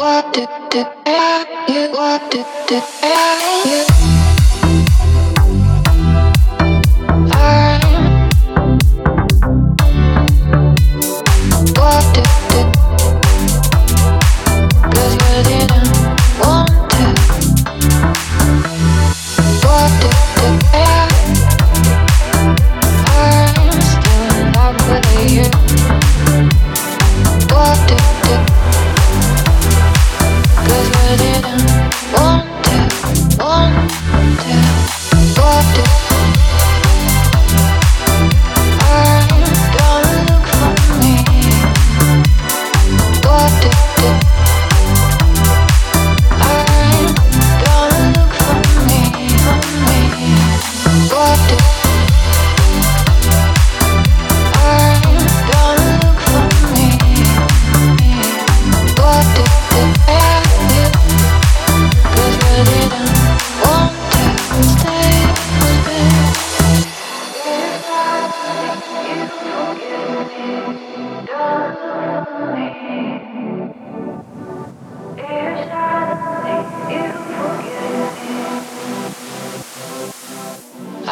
what did do, you do, you.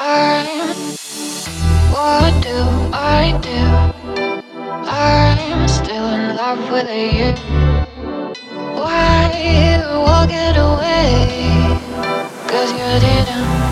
I, what do I do? I'm still in love with you. Why you walking away? Cause you didn't.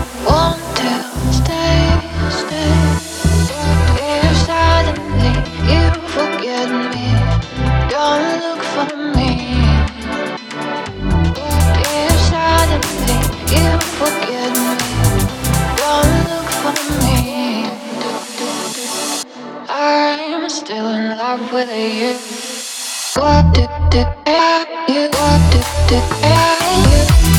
still in love with you. What did, you? What did, you?